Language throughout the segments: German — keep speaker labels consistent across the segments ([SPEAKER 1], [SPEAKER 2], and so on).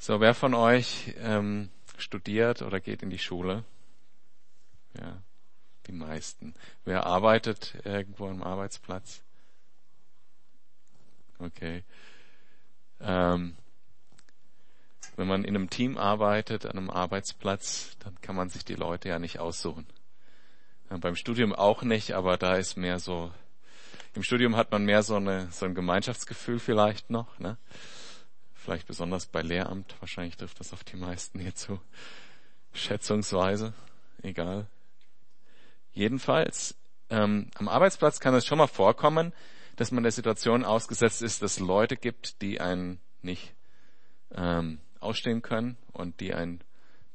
[SPEAKER 1] So, wer von euch ähm, studiert oder geht in die Schule? Ja, die meisten. Wer arbeitet irgendwo am Arbeitsplatz? Okay. Ähm, wenn man in einem Team arbeitet, an einem Arbeitsplatz, dann kann man sich die Leute ja nicht aussuchen. Ja, beim Studium auch nicht, aber da ist mehr so, im Studium hat man mehr so, eine, so ein Gemeinschaftsgefühl vielleicht noch, ne? Vielleicht besonders bei Lehramt, wahrscheinlich trifft das auf die meisten hier zu. Schätzungsweise, egal. Jedenfalls, ähm, am Arbeitsplatz kann es schon mal vorkommen, dass man der Situation ausgesetzt ist, dass es Leute gibt, die einen nicht ähm, ausstehen können und die einen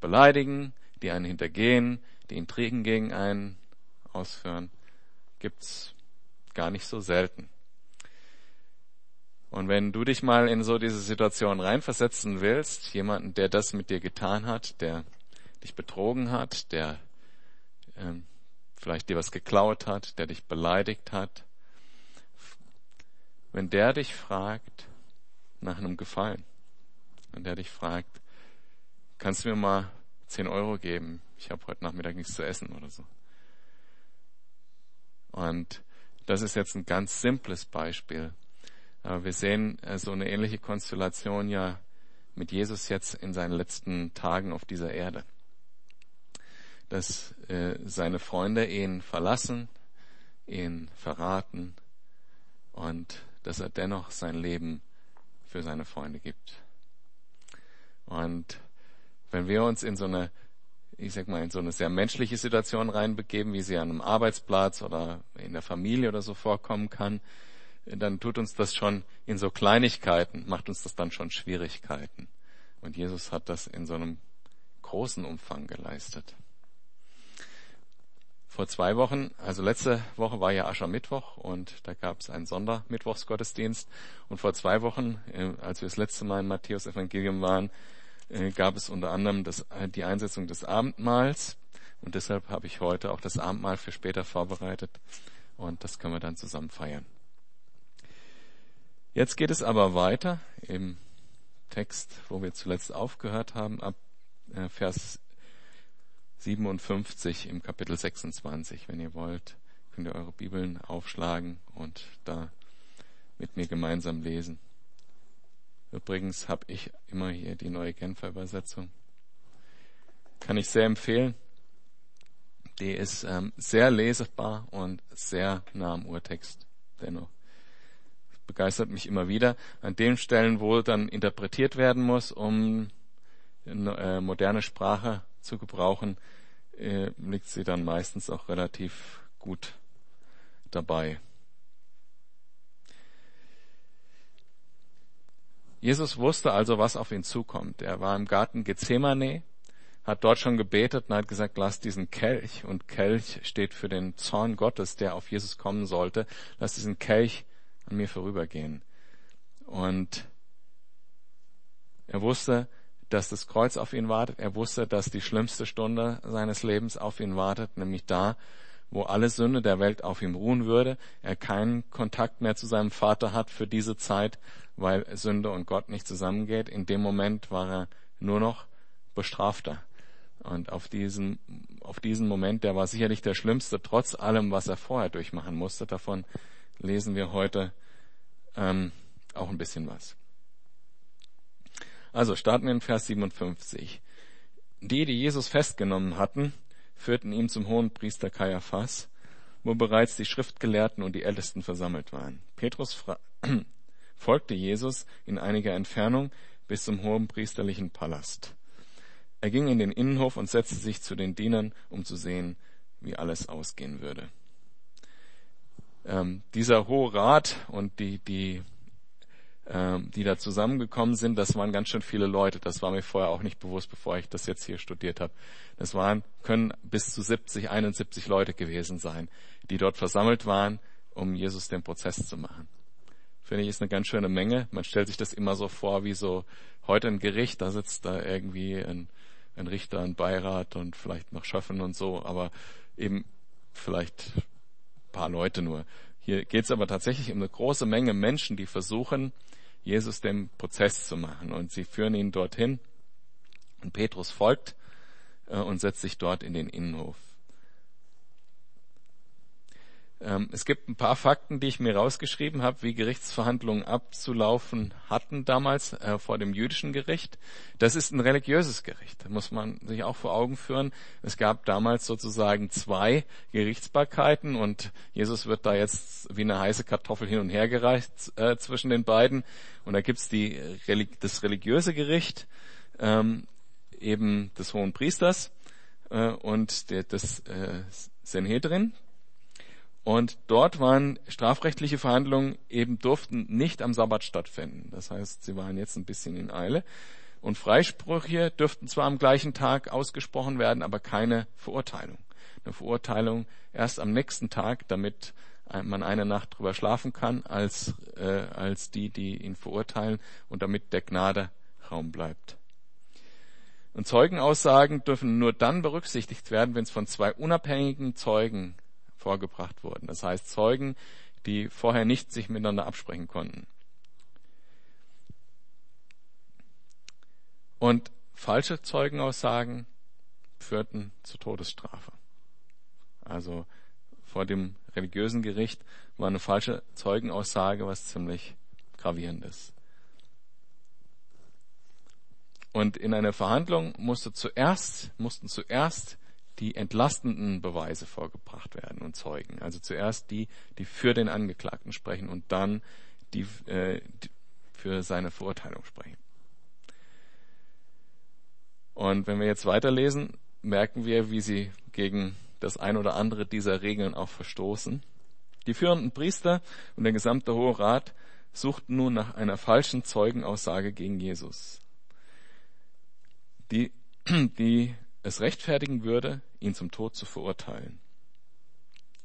[SPEAKER 1] beleidigen, die einen hintergehen, die Intrigen gegen einen ausführen, gibt's gar nicht so selten. Und wenn du dich mal in so diese Situation reinversetzen willst, jemanden, der das mit dir getan hat, der dich betrogen hat, der ähm, vielleicht dir was geklaut hat, der dich beleidigt hat, wenn der dich fragt nach einem Gefallen, wenn der dich fragt, kannst du mir mal 10 Euro geben? Ich habe heute Nachmittag nichts zu essen oder so. Und das ist jetzt ein ganz simples Beispiel. Wir sehen äh, so eine ähnliche Konstellation ja mit Jesus jetzt in seinen letzten Tagen auf dieser Erde. Dass äh, seine Freunde ihn verlassen, ihn verraten und dass er dennoch sein Leben für seine Freunde gibt. Und wenn wir uns in so eine ich sag mal, in so eine sehr menschliche Situation reinbegeben, wie sie an einem Arbeitsplatz oder in der Familie oder so vorkommen kann, dann tut uns das schon in so Kleinigkeiten, macht uns das dann schon Schwierigkeiten. Und Jesus hat das in so einem großen Umfang geleistet. Vor zwei Wochen, also letzte Woche war ja Aschermittwoch und da gab es einen Sondermittwochsgottesdienst. Und vor zwei Wochen, äh, als wir das letzte Mal im Matthäus Evangelium waren, äh, gab es unter anderem das, äh, die Einsetzung des Abendmahls. Und deshalb habe ich heute auch das Abendmahl für später vorbereitet. Und das können wir dann zusammen feiern. Jetzt geht es aber weiter im Text, wo wir zuletzt aufgehört haben, ab äh, Vers 57 im Kapitel 26. Wenn ihr wollt, könnt ihr eure Bibeln aufschlagen und da mit mir gemeinsam lesen. Übrigens habe ich immer hier die neue Genfer Übersetzung. Kann ich sehr empfehlen. Die ist ähm, sehr lesbar und sehr nah am Urtext dennoch. Begeistert mich immer wieder. An den Stellen, wo dann interpretiert werden muss, um äh, moderne Sprache zu gebrauchen, äh, liegt sie dann meistens auch relativ gut dabei. Jesus wusste also, was auf ihn zukommt. Er war im Garten Gethsemane, hat dort schon gebetet und hat gesagt, lass diesen Kelch, und Kelch steht für den Zorn Gottes, der auf Jesus kommen sollte, lass diesen Kelch an mir vorübergehen. Und er wusste, dass das Kreuz auf ihn wartet. Er wusste, dass die schlimmste Stunde seines Lebens auf ihn wartet, nämlich da, wo alle Sünde der Welt auf ihm ruhen würde, er keinen Kontakt mehr zu seinem Vater hat für diese Zeit, weil Sünde und Gott nicht zusammengeht. In dem Moment war er nur noch Bestrafter. Und auf diesen, auf diesen Moment, der war sicherlich der schlimmste, trotz allem, was er vorher durchmachen musste. Davon lesen wir heute ähm, auch ein bisschen was. Also starten wir in Vers 57. Die, die Jesus festgenommen hatten, führten ihn zum hohen Priester Kaiaphas, wo bereits die Schriftgelehrten und die Ältesten versammelt waren. Petrus folgte Jesus in einiger Entfernung bis zum hohen priesterlichen Palast. Er ging in den Innenhof und setzte sich zu den Dienern, um zu sehen, wie alles ausgehen würde. Ähm, dieser Hohe Rat und die, die, ähm, die da zusammengekommen sind, das waren ganz schön viele Leute. Das war mir vorher auch nicht bewusst, bevor ich das jetzt hier studiert habe. Das waren, können bis zu 70, 71 Leute gewesen sein, die dort versammelt waren, um Jesus den Prozess zu machen finde ich, ist eine ganz schöne Menge. Man stellt sich das immer so vor, wie so heute ein Gericht, da sitzt da irgendwie ein, ein Richter, ein Beirat und vielleicht noch Schöffen und so, aber eben vielleicht paar Leute nur. Hier geht es aber tatsächlich um eine große Menge Menschen, die versuchen, Jesus den Prozess zu machen. Und sie führen ihn dorthin und Petrus folgt äh, und setzt sich dort in den Innenhof. Ähm, es gibt ein paar Fakten, die ich mir rausgeschrieben habe, wie Gerichtsverhandlungen abzulaufen hatten damals äh, vor dem jüdischen Gericht. Das ist ein religiöses Gericht, muss man sich auch vor Augen führen. Es gab damals sozusagen zwei Gerichtsbarkeiten und Jesus wird da jetzt wie eine heiße Kartoffel hin und her gereicht äh, zwischen den beiden. Und da gibt's die, das religiöse Gericht, ähm, eben des Hohen Priesters äh, und der, des äh, Sanhedrin, und dort waren strafrechtliche Verhandlungen eben durften nicht am Sabbat stattfinden. Das heißt, sie waren jetzt ein bisschen in Eile. Und Freisprüche dürften zwar am gleichen Tag ausgesprochen werden, aber keine Verurteilung. Eine Verurteilung erst am nächsten Tag, damit man eine Nacht drüber schlafen kann, als, äh, als die, die ihn verurteilen und damit der Gnade Raum bleibt. Und Zeugenaussagen dürfen nur dann berücksichtigt werden, wenn es von zwei unabhängigen Zeugen vorgebracht wurden. Das heißt Zeugen, die vorher nicht sich miteinander absprechen konnten. Und falsche Zeugenaussagen führten zur Todesstrafe. Also vor dem religiösen Gericht war eine falsche Zeugenaussage was ziemlich gravierendes. Und in einer Verhandlung musste zuerst, mussten zuerst die entlastenden Beweise vorgebracht werden und Zeugen. Also zuerst die, die für den Angeklagten sprechen und dann die, äh, die für seine Verurteilung sprechen. Und wenn wir jetzt weiterlesen, merken wir, wie sie gegen das ein oder andere dieser Regeln auch verstoßen. Die führenden Priester und der gesamte Hohe Rat suchten nun nach einer falschen Zeugenaussage gegen Jesus, die, die es rechtfertigen würde, ihn zum Tod zu verurteilen.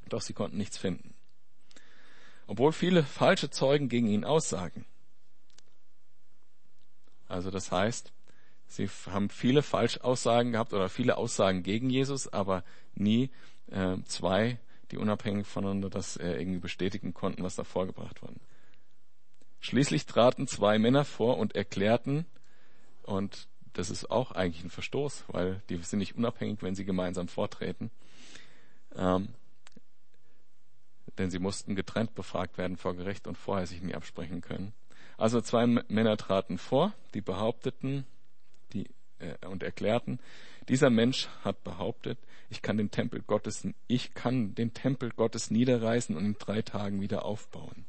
[SPEAKER 1] Doch sie konnten nichts finden. Obwohl viele falsche Zeugen gegen ihn aussagen. Also das heißt, sie haben viele Falschaussagen gehabt oder viele Aussagen gegen Jesus, aber nie äh, zwei, die unabhängig voneinander das äh, irgendwie bestätigen konnten, was da vorgebracht wurde. Schließlich traten zwei Männer vor und erklärten, und das ist auch eigentlich ein Verstoß, weil die sind nicht unabhängig, wenn sie gemeinsam vortreten. Ähm, denn sie mussten getrennt befragt werden vor Gericht und vorher sich nie absprechen können. Also zwei Männer traten vor, die behaupteten die, äh, und erklärten, dieser Mensch hat behauptet, ich kann den Tempel Gottes, ich kann den Tempel Gottes niederreißen und in drei Tagen wieder aufbauen.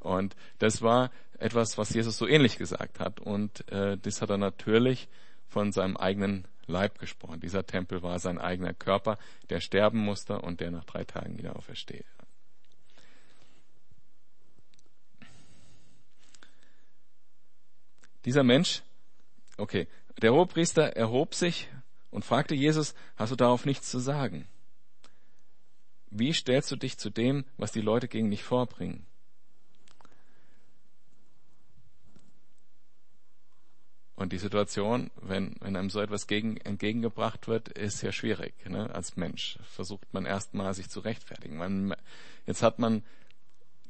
[SPEAKER 1] Und das war etwas, was Jesus so ähnlich gesagt hat. Und äh, das hat er natürlich von seinem eigenen Leib gesprochen. Dieser Tempel war sein eigener Körper, der sterben musste und der nach drei Tagen wieder aufersteht. Dieser Mensch, okay, der Hohepriester erhob sich und fragte Jesus, hast du darauf nichts zu sagen? Wie stellst du dich zu dem, was die Leute gegen dich vorbringen? Und die Situation, wenn, wenn einem so etwas gegen, entgegengebracht wird, ist ja schwierig. Ne? Als Mensch versucht man erstmal sich zu rechtfertigen. Man, jetzt hat man,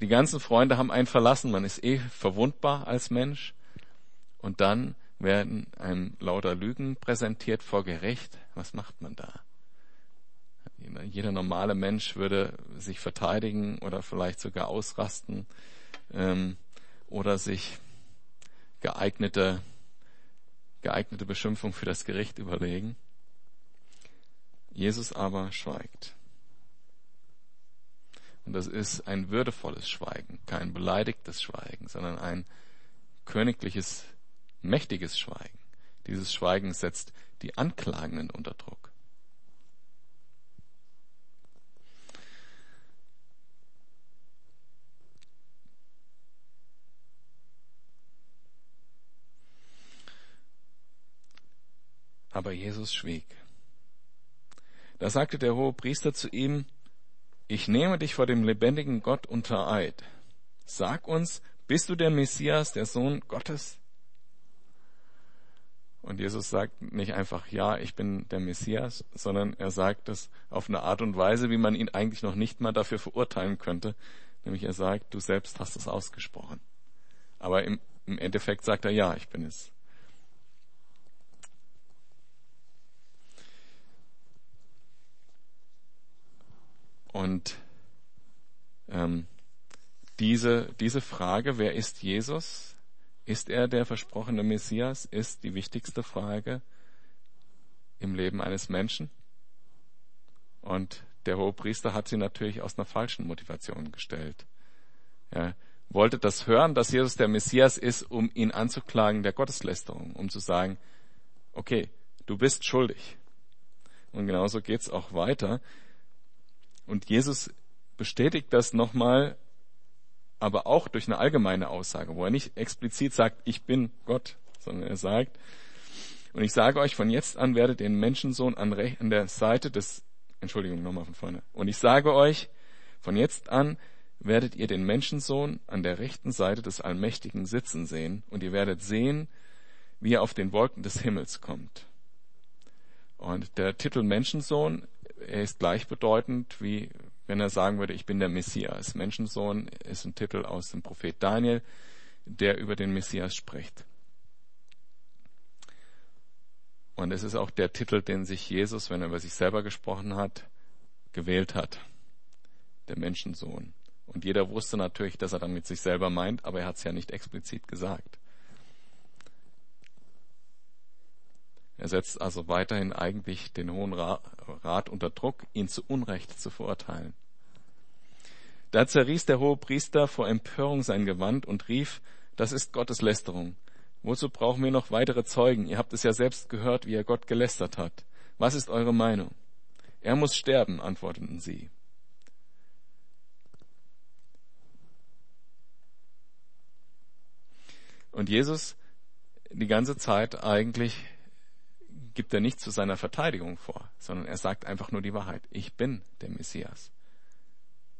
[SPEAKER 1] die ganzen Freunde haben einen verlassen, man ist eh verwundbar als Mensch. Und dann werden einem lauter Lügen präsentiert vor Gericht. Was macht man da? Jeder normale Mensch würde sich verteidigen oder vielleicht sogar ausrasten ähm, oder sich geeignete geeignete Beschimpfung für das Gericht überlegen. Jesus aber schweigt. Und das ist ein würdevolles Schweigen, kein beleidigtes Schweigen, sondern ein königliches, mächtiges Schweigen. Dieses Schweigen setzt die Anklagenden unter Druck. Aber Jesus schwieg. Da sagte der hohe Priester zu ihm, ich nehme dich vor dem lebendigen Gott unter Eid. Sag uns, bist du der Messias, der Sohn Gottes? Und Jesus sagt nicht einfach, ja, ich bin der Messias, sondern er sagt es auf eine Art und Weise, wie man ihn eigentlich noch nicht mal dafür verurteilen könnte. Nämlich er sagt, du selbst hast es ausgesprochen. Aber im im Endeffekt sagt er, ja, ich bin es. Und ähm, diese, diese Frage, wer ist Jesus? Ist er der versprochene Messias? Ist die wichtigste Frage im Leben eines Menschen. Und der Hohepriester hat sie natürlich aus einer falschen Motivation gestellt. Er wollte das hören, dass Jesus der Messias ist, um ihn anzuklagen der Gotteslästerung, um zu sagen, okay, du bist schuldig. Und genauso geht's auch weiter. Und Jesus bestätigt das nochmal, aber auch durch eine allgemeine Aussage, wo er nicht explizit sagt, ich bin Gott, sondern er sagt, und ich sage euch, von jetzt an werdet ihr den Menschensohn an, der Seite des, Entschuldigung, nochmal von vorne. Und ich sage euch, von jetzt an werdet ihr den Menschensohn an der rechten Seite des Allmächtigen sitzen sehen und ihr werdet sehen, wie er auf den Wolken des Himmels kommt. Und der Titel Menschensohn, er ist gleichbedeutend wie wenn er sagen würde, ich bin der Messias. Menschensohn ist ein Titel aus dem Prophet Daniel, der über den Messias spricht. Und es ist auch der Titel, den sich Jesus, wenn er über sich selber gesprochen hat, gewählt hat. Der Menschensohn. Und jeder wusste natürlich, dass er damit sich selber meint, aber er hat es ja nicht explizit gesagt. Er setzt also weiterhin eigentlich den Hohen Rat unter Druck, ihn zu Unrecht zu verurteilen. Da zerriss der hohe Priester vor Empörung sein Gewand und rief, das ist Gottes Lästerung. Wozu brauchen wir noch weitere Zeugen? Ihr habt es ja selbst gehört, wie er Gott gelästert hat. Was ist eure Meinung? Er muss sterben, antworteten sie. Und Jesus die ganze Zeit eigentlich gibt er nichts zu seiner Verteidigung vor, sondern er sagt einfach nur die Wahrheit. Ich bin der Messias.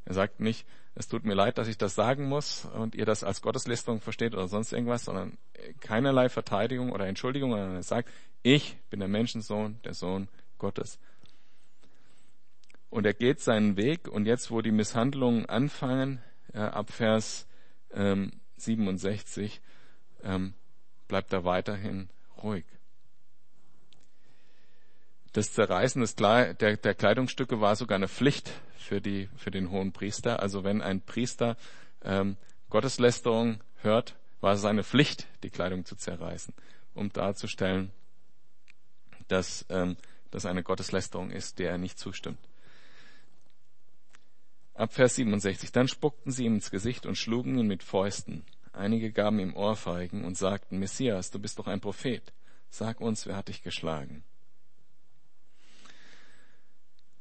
[SPEAKER 1] Er sagt nicht, es tut mir leid, dass ich das sagen muss und ihr das als Gotteslästerung versteht oder sonst irgendwas, sondern keinerlei Verteidigung oder Entschuldigung, sondern er sagt, ich bin der Menschensohn, der Sohn Gottes. Und er geht seinen Weg und jetzt, wo die Misshandlungen anfangen, äh, ab Vers ähm, 67, ähm, bleibt er weiterhin ruhig. Das Zerreißen des Kle der, der Kleidungsstücke war sogar eine Pflicht für, die, für den hohen Priester. Also wenn ein Priester ähm, Gotteslästerung hört, war es seine Pflicht, die Kleidung zu zerreißen, um darzustellen, dass ähm, das eine Gotteslästerung ist, der er nicht zustimmt. Ab Vers 67. Dann spuckten sie ihm ins Gesicht und schlugen ihn mit Fäusten. Einige gaben ihm Ohrfeigen und sagten, Messias, du bist doch ein Prophet. Sag uns, wer hat dich geschlagen?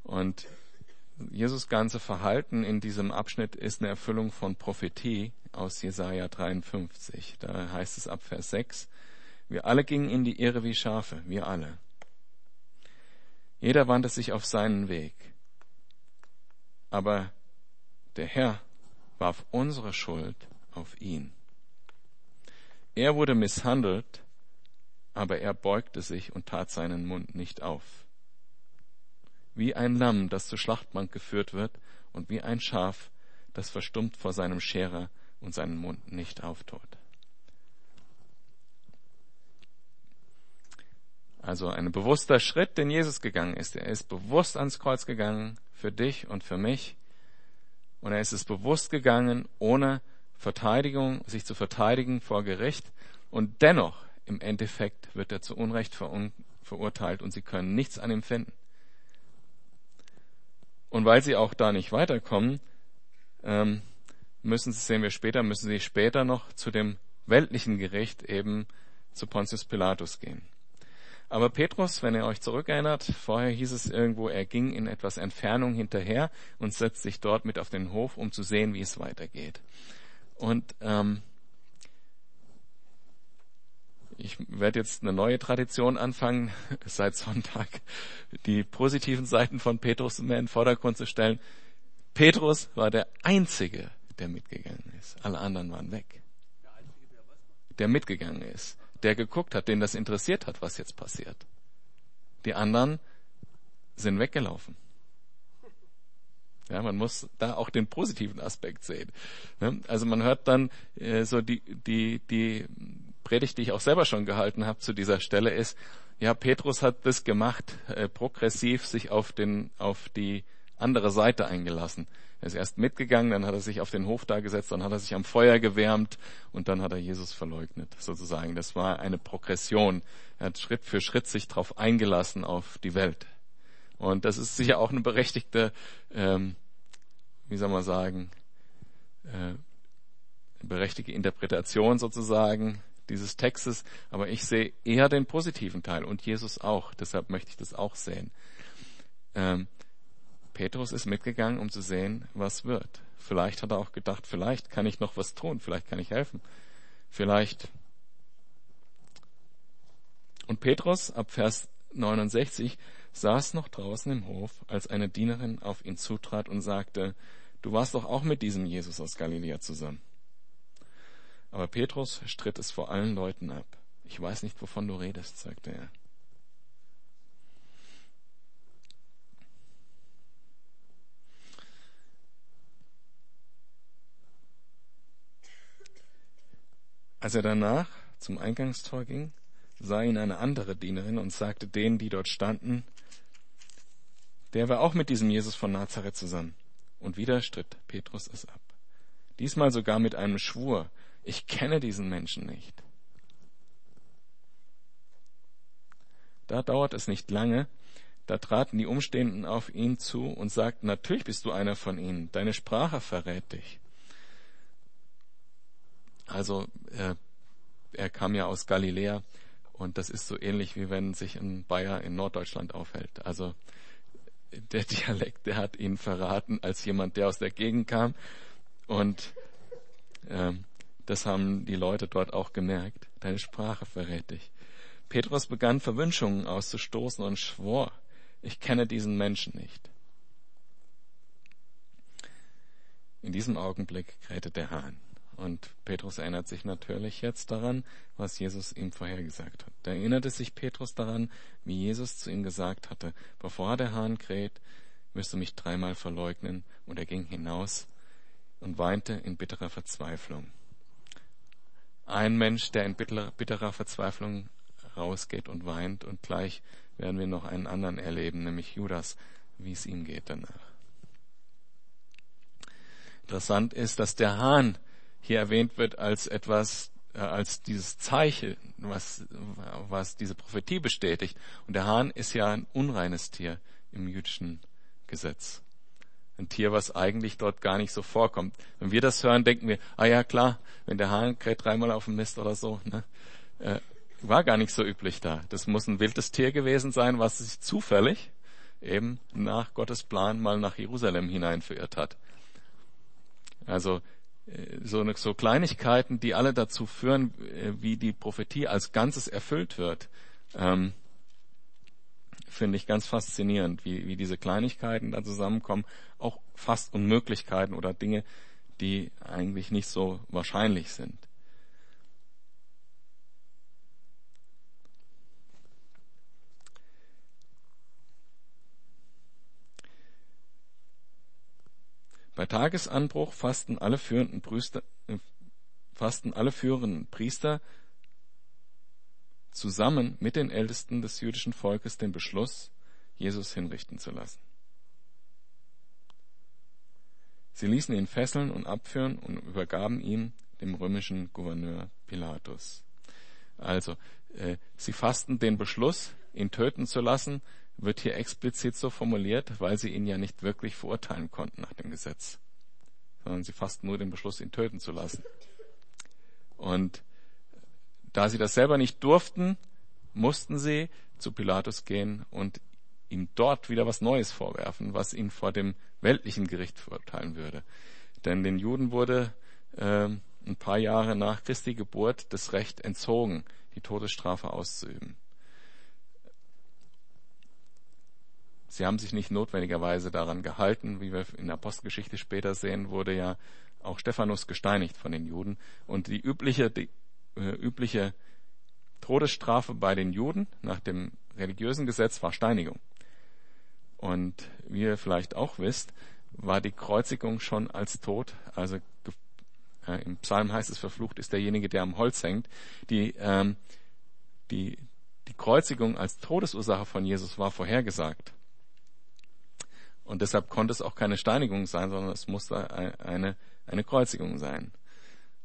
[SPEAKER 1] Und Jesus ganze Verhalten in diesem Abschnitt ist eine Erfüllung von Prophetie aus Jesaja 53. Da heißt es ab Vers 6, wir alle gingen in die Irre wie Schafe, wir alle. Jeder wandte sich auf seinen Weg. Aber der Herr warf unsere Schuld auf ihn. Er wurde misshandelt, aber er beugte sich und tat seinen Mund nicht auf wie ein Lamm, das zur Schlachtbank geführt wird, und wie ein Schaf, das verstummt vor seinem Scherer und seinen Mund nicht auftut. Also ein bewusster Schritt, den Jesus gegangen ist. Er ist bewusst ans Kreuz gegangen, für dich und für mich. Und er ist es bewusst gegangen, ohne Verteidigung, sich zu verteidigen vor Gericht. Und dennoch, im Endeffekt, wird er zu Unrecht verurteilt und sie können nichts an ihm finden. Und weil sie auch da nicht weiterkommen, ähm, müssen sie, sehen wir später, müssen sie später noch zu dem weltlichen Gericht eben zu Pontius Pilatus gehen. Aber Petrus, wenn ihr euch zurückerinnert, vorher hieß es irgendwo, er ging in etwas Entfernung hinterher und setzt sich dort mit auf den Hof, um zu sehen, wie es weitergeht. Und ähm, ich werde jetzt eine neue Tradition anfangen, seit Sonntag die positiven Seiten von Petrus mehr in den Vordergrund zu stellen. Petrus war der Einzige, der mitgegangen ist. Alle anderen waren weg. Der mitgegangen ist. Der geguckt hat, den das interessiert hat, was jetzt passiert. Die anderen sind weggelaufen. Ja, man muss da auch den positiven Aspekt sehen. Ne? Also man hört dann äh, so die, die, die Predigt, die ich auch selber schon gehalten habe zu dieser Stelle ist, ja, Petrus hat das gemacht, äh, progressiv sich auf den, auf die andere Seite eingelassen. Er ist erst mitgegangen, dann hat er sich auf den Hof da gesetzt, dann hat er sich am Feuer gewärmt und dann hat er Jesus verleugnet, sozusagen. Das war eine Progression. Er hat Schritt für Schritt sich darauf eingelassen auf die Welt. Und das ist sicher auch eine berechtigte, ähm, wie soll man sagen, äh, berechtigte Interpretation sozusagen dieses Textes. Aber ich sehe eher den positiven Teil und Jesus auch. Deshalb möchte ich das auch sehen. Ähm, Petrus ist mitgegangen, um zu sehen, was wird. Vielleicht hat er auch gedacht, vielleicht kann ich noch was tun, vielleicht kann ich helfen. Vielleicht. Und Petrus ab Vers 69 saß noch draußen im Hof, als eine Dienerin auf ihn zutrat und sagte, du warst doch auch mit diesem Jesus aus Galiläa zusammen. Aber Petrus stritt es vor allen Leuten ab. Ich weiß nicht, wovon du redest, sagte er. Als er danach zum Eingangstor ging, sah ihn eine andere Dienerin und sagte denen, die dort standen, der war auch mit diesem Jesus von Nazareth zusammen. Und wieder stritt Petrus es ab. Diesmal sogar mit einem Schwur. Ich kenne diesen Menschen nicht. Da dauert es nicht lange, da traten die Umstehenden auf ihn zu und sagten, natürlich bist du einer von ihnen, deine Sprache verrät dich. Also äh, er kam ja aus Galiläa und das ist so ähnlich wie wenn sich ein Bayer in Norddeutschland aufhält. Also der Dialekt, der hat ihn verraten als jemand, der aus der Gegend kam. Und ähm, das haben die Leute dort auch gemerkt. Deine Sprache verrät dich. Petrus begann Verwünschungen auszustoßen und schwor, ich kenne diesen Menschen nicht. In diesem Augenblick krähte der Hahn. Und Petrus erinnert sich natürlich jetzt daran, was Jesus ihm vorhergesagt hat. Da erinnerte sich Petrus daran, wie Jesus zu ihm gesagt hatte, bevor der Hahn kräht, wirst du mich dreimal verleugnen. Und er ging hinaus und weinte in bitterer Verzweiflung. Ein Mensch, der in bitterer Verzweiflung rausgeht und weint, und gleich werden wir noch einen anderen erleben, nämlich Judas, wie es ihm geht danach. Interessant ist, dass der Hahn hier erwähnt wird als etwas, äh, als dieses Zeichen, was, was diese Prophetie bestätigt. Und der Hahn ist ja ein unreines Tier im jüdischen Gesetz. Ein Tier, was eigentlich dort gar nicht so vorkommt. Wenn wir das hören, denken wir, ah ja klar, wenn der Hahn kräht dreimal auf dem Mist oder so, ne? Äh, war gar nicht so üblich da. Das muss ein wildes Tier gewesen sein, was sich zufällig eben nach Gottes Plan mal nach Jerusalem hinein verirrt hat. Also so, so Kleinigkeiten, die alle dazu führen, äh, wie die Prophetie als Ganzes erfüllt wird, ähm, finde ich ganz faszinierend, wie, wie diese Kleinigkeiten da zusammenkommen, auch fast Unmöglichkeiten oder Dinge, die eigentlich nicht so wahrscheinlich sind. Bei Tagesanbruch fasten alle führenden Priester, äh, fasten alle führenden Priester zusammen mit den Ältesten des jüdischen Volkes den Beschluss, Jesus hinrichten zu lassen. Sie ließen ihn fesseln und abführen und übergaben ihn dem römischen Gouverneur Pilatus. Also, äh, sie fassten den Beschluss, ihn töten zu lassen, wird hier explizit so formuliert, weil sie ihn ja nicht wirklich verurteilen konnten nach dem Gesetz, sondern sie fassten nur den Beschluss, ihn töten zu lassen. Und da sie das selber nicht durften, mussten sie zu Pilatus gehen und ihm dort wieder was Neues vorwerfen, was ihn vor dem weltlichen Gericht verurteilen würde. Denn den Juden wurde äh, ein paar Jahre nach Christi Geburt das Recht entzogen, die Todesstrafe auszuüben. Sie haben sich nicht notwendigerweise daran gehalten, wie wir in der Apostelgeschichte später sehen, wurde ja auch Stephanus gesteinigt von den Juden. Und die übliche, äh, übliche Todesstrafe bei den Juden nach dem religiösen Gesetz war Steinigung. Und wie ihr vielleicht auch wisst, war die Kreuzigung schon als Tod, also äh, im Psalm heißt es, verflucht ist derjenige, der am Holz hängt. Die, ähm, die, die Kreuzigung als Todesursache von Jesus war vorhergesagt. Und deshalb konnte es auch keine Steinigung sein, sondern es musste eine, eine Kreuzigung sein.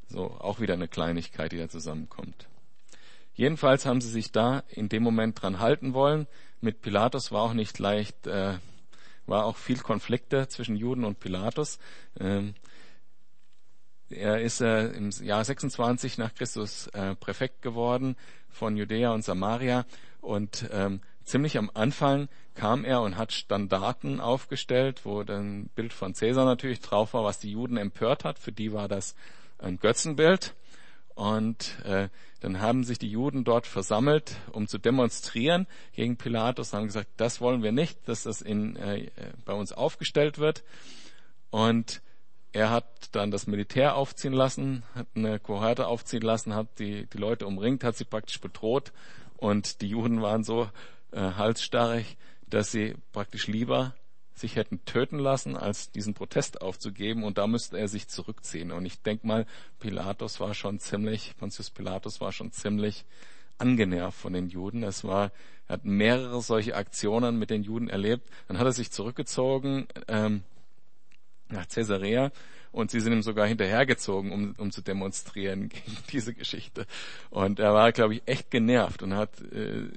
[SPEAKER 1] So, auch wieder eine Kleinigkeit, die da zusammenkommt. Jedenfalls haben sie sich da in dem Moment dran halten wollen. Mit Pilatus war auch nicht leicht, äh, war auch viel Konflikte zwischen Juden und Pilatus. Ähm, er ist äh, im Jahr 26 nach Christus äh, Präfekt geworden von Judäa und Samaria und ähm, ziemlich am Anfang kam er und hat Standarten aufgestellt, wo dann Bild von Cäsar natürlich drauf war, was die Juden empört hat. Für die war das ein Götzenbild. Und äh, dann haben sich die Juden dort versammelt, um zu demonstrieren gegen Pilatus, haben gesagt, das wollen wir nicht, dass das in, äh, bei uns aufgestellt wird. Und er hat dann das Militär aufziehen lassen, hat eine Kohorte aufziehen lassen, hat die, die Leute umringt, hat sie praktisch bedroht. Und die Juden waren so äh, halsstarrig, dass sie praktisch lieber sich hätten töten lassen, als diesen Protest aufzugeben. Und da müsste er sich zurückziehen. Und ich denke mal, Pilatus war schon ziemlich, Pontius Pilatus war schon ziemlich angenervt von den Juden. Es war, er hat mehrere solche Aktionen mit den Juden erlebt. Dann hat er sich zurückgezogen ähm, nach Caesarea und sie sind ihm sogar hinterhergezogen, um, um zu demonstrieren gegen diese Geschichte. Und er war, glaube ich, echt genervt und hat äh,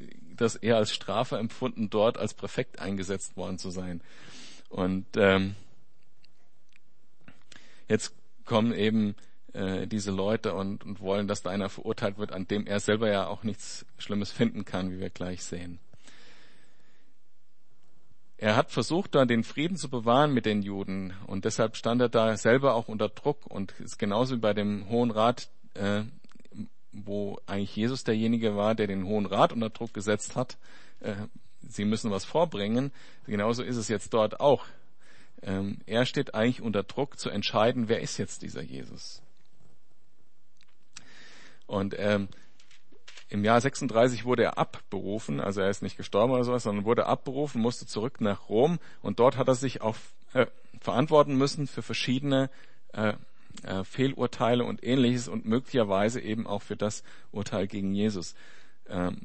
[SPEAKER 1] das eher als Strafe empfunden, dort als Präfekt eingesetzt worden zu sein. Und ähm, jetzt kommen eben äh, diese Leute und, und wollen, dass da einer verurteilt wird, an dem er selber ja auch nichts Schlimmes finden kann, wie wir gleich sehen. Er hat versucht, da den Frieden zu bewahren mit den Juden und deshalb stand er da selber auch unter Druck und ist genauso wie bei dem Hohen Rat äh, wo eigentlich Jesus derjenige war, der den Hohen Rat unter Druck gesetzt hat. Äh, sie müssen was vorbringen. Genauso ist es jetzt dort auch. Ähm, er steht eigentlich unter Druck zu entscheiden, wer ist jetzt dieser Jesus. Und ähm, im Jahr 36 wurde er abberufen, also er ist nicht gestorben oder sowas, sondern wurde abberufen, musste zurück nach Rom und dort hat er sich auch äh, verantworten müssen für verschiedene äh, äh, Fehlurteile und ähnliches und möglicherweise eben auch für das Urteil gegen Jesus, ähm,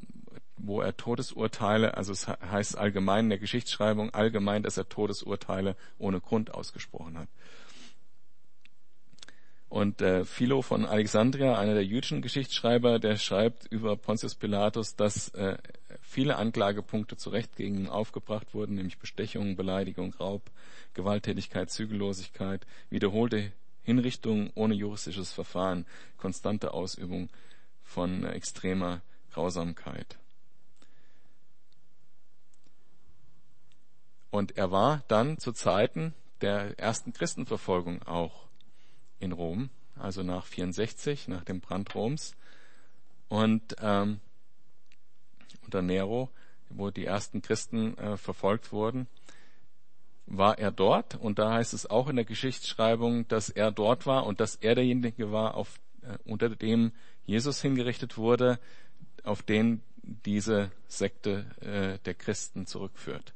[SPEAKER 1] wo er Todesurteile, also es heißt allgemein in der Geschichtsschreibung allgemein, dass er Todesurteile ohne Grund ausgesprochen hat. Und äh, Philo von Alexandria, einer der jüdischen Geschichtsschreiber, der schreibt über Pontius Pilatus, dass äh, viele Anklagepunkte zu Recht gegen ihn aufgebracht wurden, nämlich Bestechung, Beleidigung, Raub, Gewalttätigkeit, Zügellosigkeit, wiederholte Hinrichtung ohne juristisches Verfahren, konstante Ausübung von extremer Grausamkeit. Und er war dann zu Zeiten der ersten Christenverfolgung auch in Rom, also nach 64, nach dem Brand Roms. Und ähm, unter Nero, wo die ersten Christen äh, verfolgt wurden war er dort und da heißt es auch in der Geschichtsschreibung, dass er dort war und dass er derjenige war, auf, äh, unter dem Jesus hingerichtet wurde, auf den diese Sekte äh, der Christen zurückführt.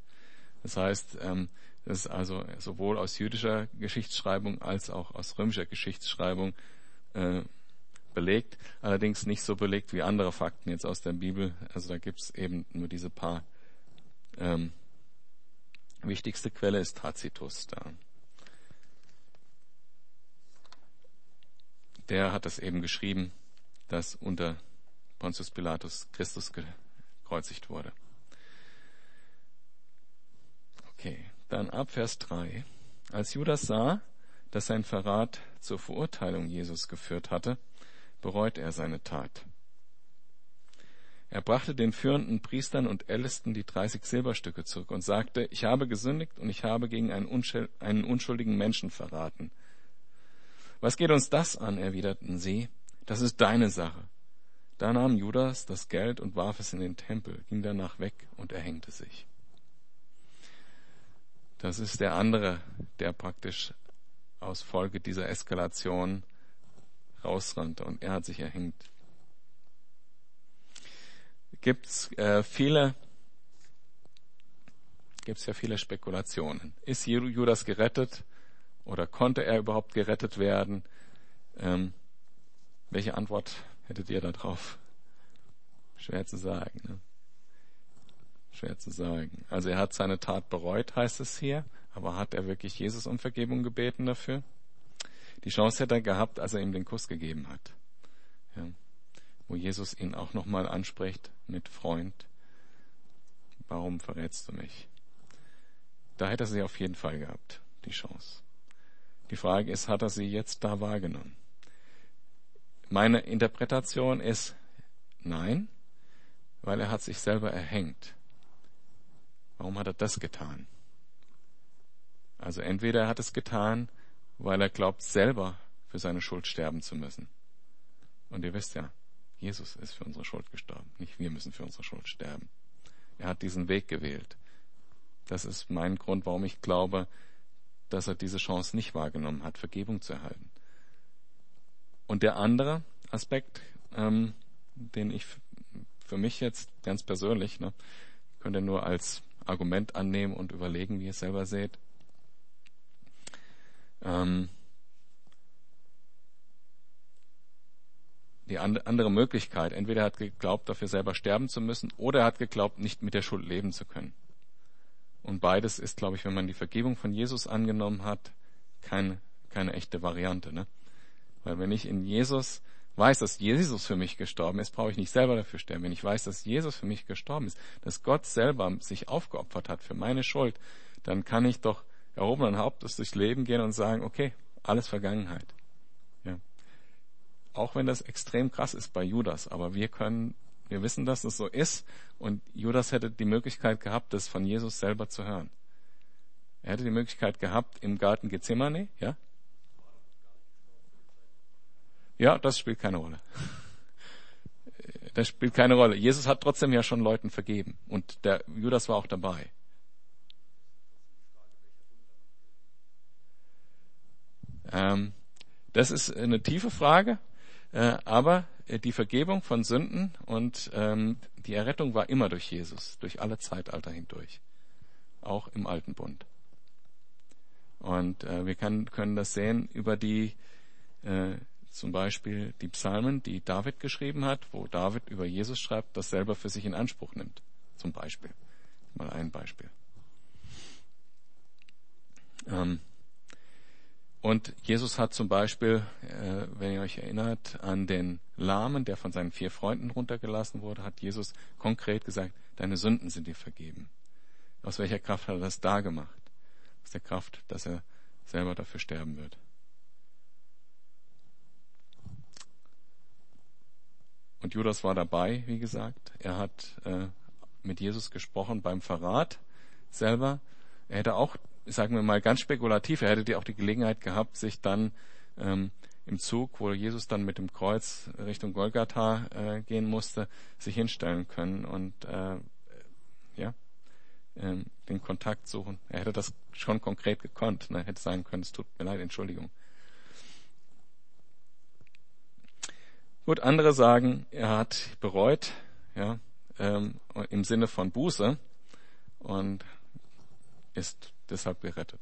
[SPEAKER 1] Das heißt, ähm, das ist also sowohl aus jüdischer Geschichtsschreibung als auch aus römischer Geschichtsschreibung äh, belegt, allerdings nicht so belegt wie andere Fakten jetzt aus der Bibel. Also da gibt's eben nur diese paar ähm, Wichtigste Quelle ist Tacitus da. Der hat das eben geschrieben, dass unter Pontius Pilatus Christus gekreuzigt wurde. Okay, dann ab Vers 3. Als Judas sah, dass sein Verrat zur Verurteilung Jesus geführt hatte, bereut er seine Tat. Er brachte den führenden Priestern und Ältesten die 30 Silberstücke zurück und sagte, ich habe gesündigt und ich habe gegen einen unschuldigen Menschen verraten. Was geht uns das an? erwiderten sie. Das ist deine Sache. Da nahm Judas das Geld und warf es in den Tempel, ging danach weg und erhängte sich. Das ist der andere, der praktisch aus Folge dieser Eskalation rausrannte und er hat sich erhängt gibt es äh, viele gibt es ja viele Spekulationen. Ist Judas gerettet oder konnte er überhaupt gerettet werden? Ähm, welche Antwort hättet ihr da drauf? Schwer zu sagen. Ne? Schwer zu sagen. Also er hat seine Tat bereut, heißt es hier, aber hat er wirklich Jesus um Vergebung gebeten dafür? Die Chance hätte er gehabt, als er ihm den Kuss gegeben hat. Ja. Wo Jesus ihn auch nochmal anspricht mit Freund. Warum verrätst du mich? Da hätte er sie auf jeden Fall gehabt, die Chance. Die Frage ist, hat er sie jetzt da wahrgenommen? Meine Interpretation ist nein, weil er hat sich selber erhängt. Warum hat er das getan? Also entweder er hat es getan, weil er glaubt, selber für seine Schuld sterben zu müssen. Und ihr wisst ja, Jesus ist für unsere Schuld gestorben, nicht wir müssen für unsere Schuld sterben. Er hat diesen Weg gewählt. Das ist mein Grund, warum ich glaube, dass er diese Chance nicht wahrgenommen hat, Vergebung zu erhalten. Und der andere Aspekt, ähm, den ich für mich jetzt ganz persönlich, ne, könnt ihr nur als Argument annehmen und überlegen, wie ihr es selber seht. Ähm, die andere Möglichkeit, entweder er hat geglaubt, dafür selber sterben zu müssen, oder er hat geglaubt, nicht mit der Schuld leben zu können. Und beides ist, glaube ich, wenn man die Vergebung von Jesus angenommen hat, keine, keine echte Variante. Ne? Weil wenn ich in Jesus weiß, dass Jesus für mich gestorben ist, brauche ich nicht selber dafür sterben. Wenn ich weiß, dass Jesus für mich gestorben ist, dass Gott selber sich aufgeopfert hat für meine Schuld, dann kann ich doch erhobenen Hauptes durchs Leben gehen und sagen, okay, alles Vergangenheit. Ja. Auch wenn das extrem krass ist bei Judas, aber wir können wir wissen, dass es so ist und Judas hätte die Möglichkeit gehabt, das von Jesus selber zu hören. Er hätte die Möglichkeit gehabt im Garten Gethsemane, ja? Ja, das spielt keine Rolle. Das spielt keine Rolle. Jesus hat trotzdem ja schon Leuten vergeben und der Judas war auch dabei. Ähm, das ist eine tiefe Frage, aber äh, die Vergebung von Sünden und ähm, die Errettung war immer durch Jesus, durch alle Zeitalter hindurch, auch im Alten Bund. Und äh, wir können das sehen über die äh, zum Beispiel die Psalmen, die David geschrieben hat, wo David über Jesus schreibt, das selber für sich in Anspruch nimmt. Zum Beispiel. Mal ein Beispiel. Ähm, und Jesus hat zum Beispiel, äh, wenn ihr euch erinnert, an den Lahmen, der von seinen vier Freunden runtergelassen wurde, hat Jesus konkret gesagt, deine Sünden sind dir vergeben. Aus welcher Kraft hat er das da gemacht? Aus der Kraft, dass er selber dafür sterben wird. Und Judas war dabei, wie gesagt. Er hat äh, mit Jesus gesprochen beim Verrat selber. Er hätte auch sagen wir mal ganz spekulativ, er hätte die auch die Gelegenheit gehabt, sich dann ähm, im Zug, wo Jesus dann mit dem Kreuz Richtung Golgatha äh, gehen musste, sich hinstellen können und äh, ja, äh, den Kontakt suchen. Er hätte das schon konkret gekonnt. Ne? Er hätte sagen können, es tut mir leid, Entschuldigung. Gut, andere sagen, er hat bereut, ja, ähm, im Sinne von Buße und ist deshalb gerettet.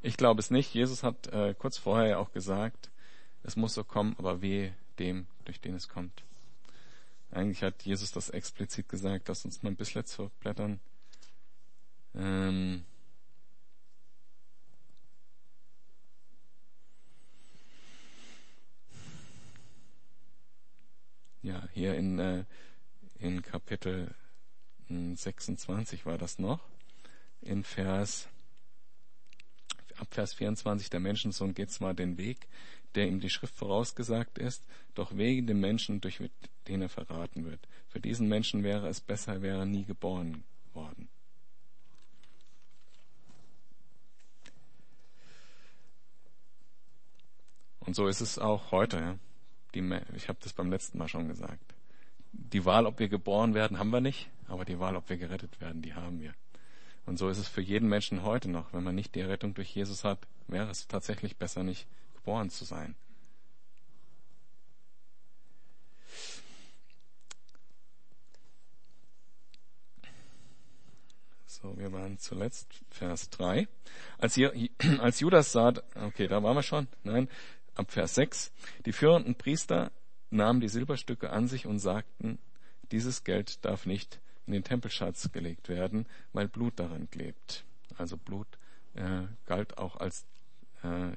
[SPEAKER 1] Ich glaube es nicht. Jesus hat äh, kurz vorher auch gesagt, es muss so kommen, aber wehe dem, durch den es kommt. Eigentlich hat Jesus das explizit gesagt. Lass uns mal ein bisschen zu blättern. Ähm ja, hier in, äh, in Kapitel 26 war das noch. In Vers ab Vers 24, der Menschensohn geht zwar den Weg, der ihm die Schrift vorausgesagt ist, doch wegen dem Menschen, durch den er verraten wird. Für diesen Menschen wäre es besser, er wäre nie geboren worden. Und so ist es auch heute. Die, ich habe das beim letzten Mal schon gesagt. Die Wahl, ob wir geboren werden, haben wir nicht, aber die Wahl, ob wir gerettet werden, die haben wir. Und so ist es für jeden Menschen heute noch. Wenn man nicht die Rettung durch Jesus hat, wäre es tatsächlich besser, nicht geboren zu sein. So, wir waren zuletzt Vers 3. Als, hier, als Judas sah, okay, da waren wir schon, nein, ab Vers 6, die führenden Priester nahmen die Silberstücke an sich und sagten, dieses Geld darf nicht in den Tempelschatz gelegt werden, weil Blut daran klebt. Also Blut äh, galt auch als äh,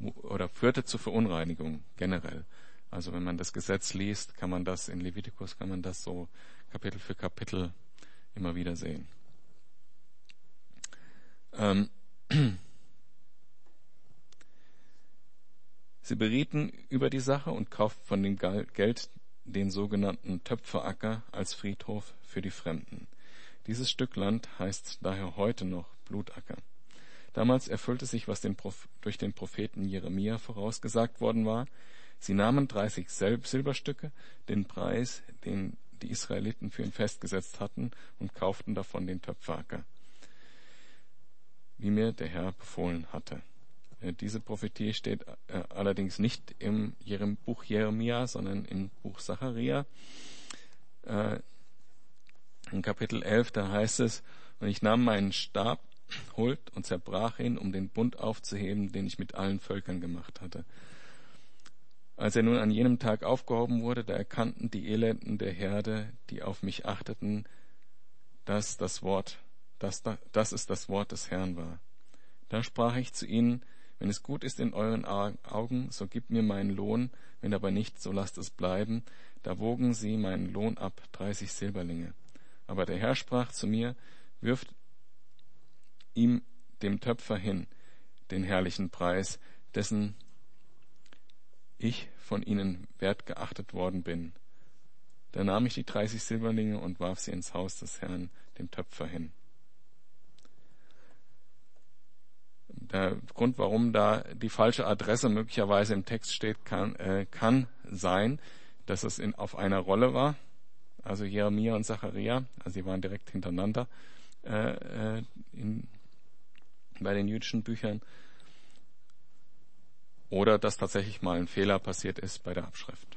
[SPEAKER 1] oder führte zur Verunreinigung generell. Also wenn man das Gesetz liest, kann man das in Levitikus, kann man das so Kapitel für Kapitel immer wieder sehen. Ähm, Sie berieten über die Sache und kauften von dem Geld den sogenannten Töpferacker als Friedhof für die Fremden. Dieses Stück Land heißt daher heute noch Blutacker. Damals erfüllte sich, was den durch den Propheten Jeremia vorausgesagt worden war. Sie nahmen 30 Silberstücke, den Preis, den die Israeliten für ihn festgesetzt hatten, und kauften davon den Töpferacker, wie mir der Herr befohlen hatte. Äh, diese Prophetie steht äh, allerdings nicht im Buch Jeremia, sondern im Buch Zacharia. Äh, in Kapitel 11, da heißt es, und ich nahm meinen Stab, Huld und zerbrach ihn, um den Bund aufzuheben, den ich mit allen Völkern gemacht hatte. Als er nun an jenem Tag aufgehoben wurde, da erkannten die Elenden der Herde, die auf mich achteten, dass das Wort, dass, dass es das Wort des Herrn war. Da sprach ich zu ihnen, wenn es gut ist in euren Augen, so gebt mir meinen Lohn, wenn aber nicht, so lasst es bleiben. Da wogen sie meinen Lohn ab, dreißig Silberlinge. Aber der Herr sprach zu mir, wirft ihm dem Töpfer hin den herrlichen Preis, dessen ich von ihnen wert geachtet worden bin. Da nahm ich die dreißig Silberlinge und warf sie ins Haus des Herrn, dem Töpfer hin. Der Grund, warum da die falsche Adresse möglicherweise im Text steht, kann, äh, kann sein, dass es in, auf einer Rolle war. Also Jeremia und Zacharia, also sie waren direkt hintereinander äh, äh in, bei den jüdischen Büchern. Oder dass tatsächlich mal ein Fehler passiert ist bei der Abschrift.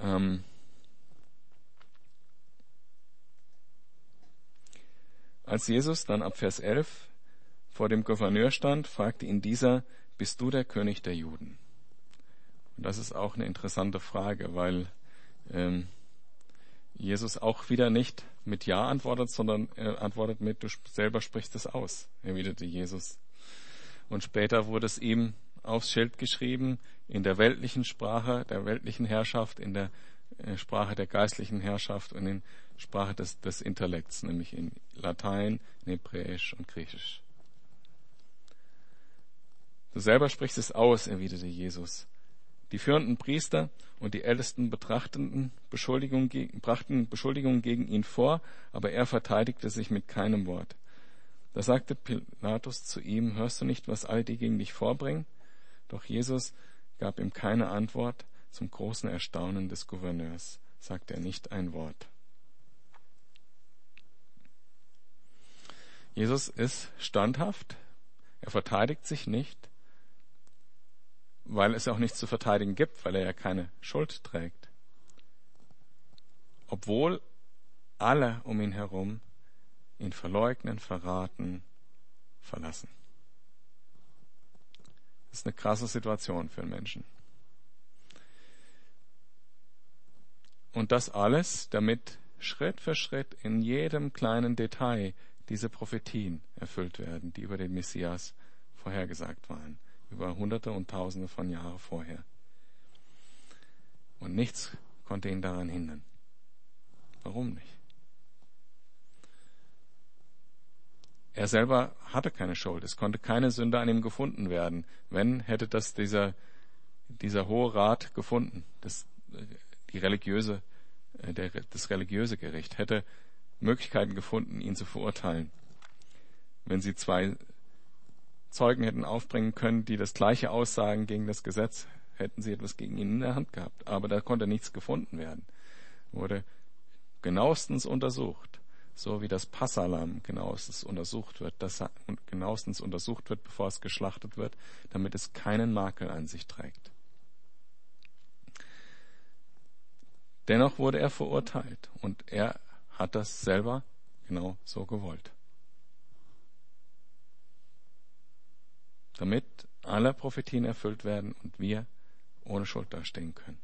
[SPEAKER 1] Ähm, Als Jesus dann ab Vers 11 vor dem Gouverneur stand, fragte ihn dieser, bist du der König der Juden? Und das ist auch eine interessante Frage, weil ähm, Jesus auch wieder nicht mit Ja antwortet, sondern er antwortet mit, du selber sprichst es aus, erwiderte Jesus. Und später wurde es ihm aufs Schild geschrieben, in der weltlichen Sprache, der weltlichen Herrschaft, in der äh, Sprache der geistlichen Herrschaft und in Sprache des, des Intellekts, nämlich in Latein, in Hebräisch und Griechisch. Du selber sprichst es aus, erwiderte Jesus. Die führenden Priester und die Ältesten betrachteten Beschuldigungen, brachten Beschuldigungen gegen ihn vor, aber er verteidigte sich mit keinem Wort. Da sagte Pilatus zu ihm, hörst du nicht, was all die gegen dich vorbringen? Doch Jesus gab ihm keine Antwort. Zum großen Erstaunen des Gouverneurs sagte er nicht ein Wort. Jesus ist standhaft, er verteidigt sich nicht, weil es auch nichts zu verteidigen gibt, weil er ja keine Schuld trägt. Obwohl alle um ihn herum ihn verleugnen, verraten, verlassen. Das ist eine krasse Situation für einen Menschen. Und das alles, damit Schritt für Schritt in jedem kleinen Detail diese Prophetien erfüllt werden, die über den Messias vorhergesagt waren, über Hunderte und Tausende von Jahren vorher. Und nichts konnte ihn daran hindern. Warum nicht? Er selber hatte keine Schuld. Es konnte keine Sünde an ihm gefunden werden. Wenn, hätte das dieser, dieser Hohe Rat gefunden, das, die religiöse, äh, der, das religiöse Gericht hätte Möglichkeiten gefunden, ihn zu verurteilen. Wenn sie zwei Zeugen hätten aufbringen können, die das gleiche aussagen gegen das Gesetz, hätten sie etwas gegen ihn in der Hand gehabt. Aber da konnte nichts gefunden werden. Wurde genauestens untersucht, so wie das Passalam genauestens untersucht wird, das genauestens untersucht wird, bevor es geschlachtet wird, damit es keinen Makel an sich trägt. Dennoch wurde er verurteilt und er hat das selber genau so gewollt. Damit alle Prophetien erfüllt werden und wir ohne Schuld dastehen können.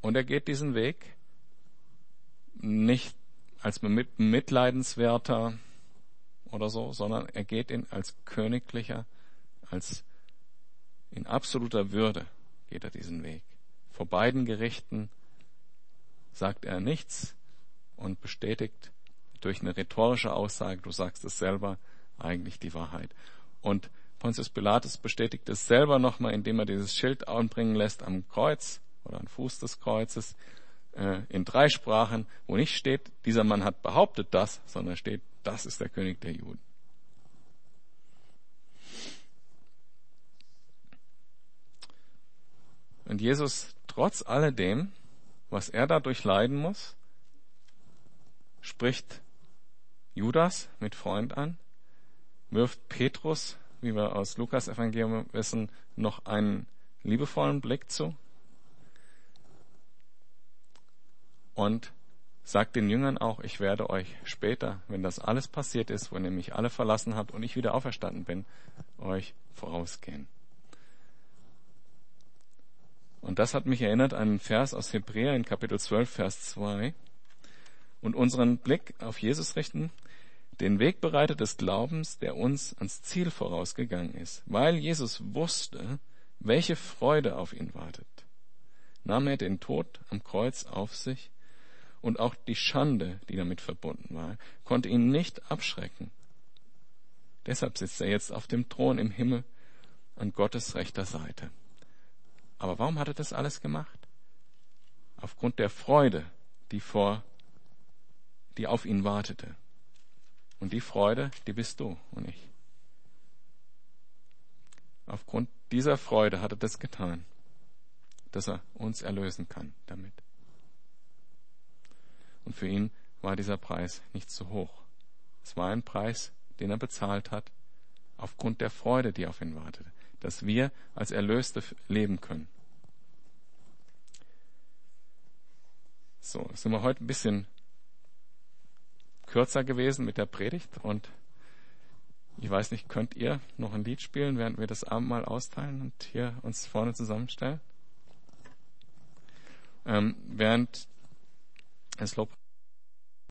[SPEAKER 1] Und er geht diesen Weg nicht als mitleidenswerter oder so, sondern er geht ihn als königlicher, als in absoluter Würde geht er diesen Weg. Vor beiden Gerichten sagt er nichts und bestätigt durch eine rhetorische Aussage, du sagst es selber, eigentlich die Wahrheit. Und Pontius Pilatus bestätigt es selber nochmal, indem er dieses Schild anbringen lässt am Kreuz oder am Fuß des Kreuzes äh, in drei Sprachen, wo nicht steht, dieser Mann hat behauptet das, sondern steht, das ist der König der Juden. Und Jesus, trotz alledem, was er dadurch leiden muss, spricht Judas mit Freund an, wirft Petrus, wie wir aus Lukas Evangelium wissen, noch einen liebevollen Blick zu und sagt den Jüngern auch, ich werde euch später, wenn das alles passiert ist, wenn ihr mich alle verlassen habt und ich wieder auferstanden bin, euch vorausgehen. Und das hat mich erinnert an einen Vers aus Hebräer in Kapitel 12, Vers 2. Und unseren Blick auf Jesus richten, den Wegbereiter des Glaubens, der uns ans Ziel vorausgegangen ist. Weil Jesus wusste, welche Freude auf ihn wartet, nahm er den Tod am Kreuz auf sich und auch die Schande, die damit verbunden war, konnte ihn nicht abschrecken. Deshalb sitzt er jetzt auf dem Thron im Himmel an Gottes rechter Seite. Aber warum hat er das alles gemacht? Aufgrund der Freude, die vor, die auf ihn wartete. Und die Freude, die bist du und ich. Aufgrund dieser Freude hat er das getan, dass er uns erlösen kann damit. Und für ihn war dieser Preis nicht zu hoch. Es war ein Preis, den er bezahlt hat, aufgrund der Freude, die auf ihn wartete dass wir als Erlöste leben können. So, sind wir heute ein bisschen kürzer gewesen mit der Predigt und ich weiß nicht, könnt ihr noch ein Lied spielen, während wir das Abendmahl austeilen und hier uns vorne zusammenstellen? Ähm, während es Lob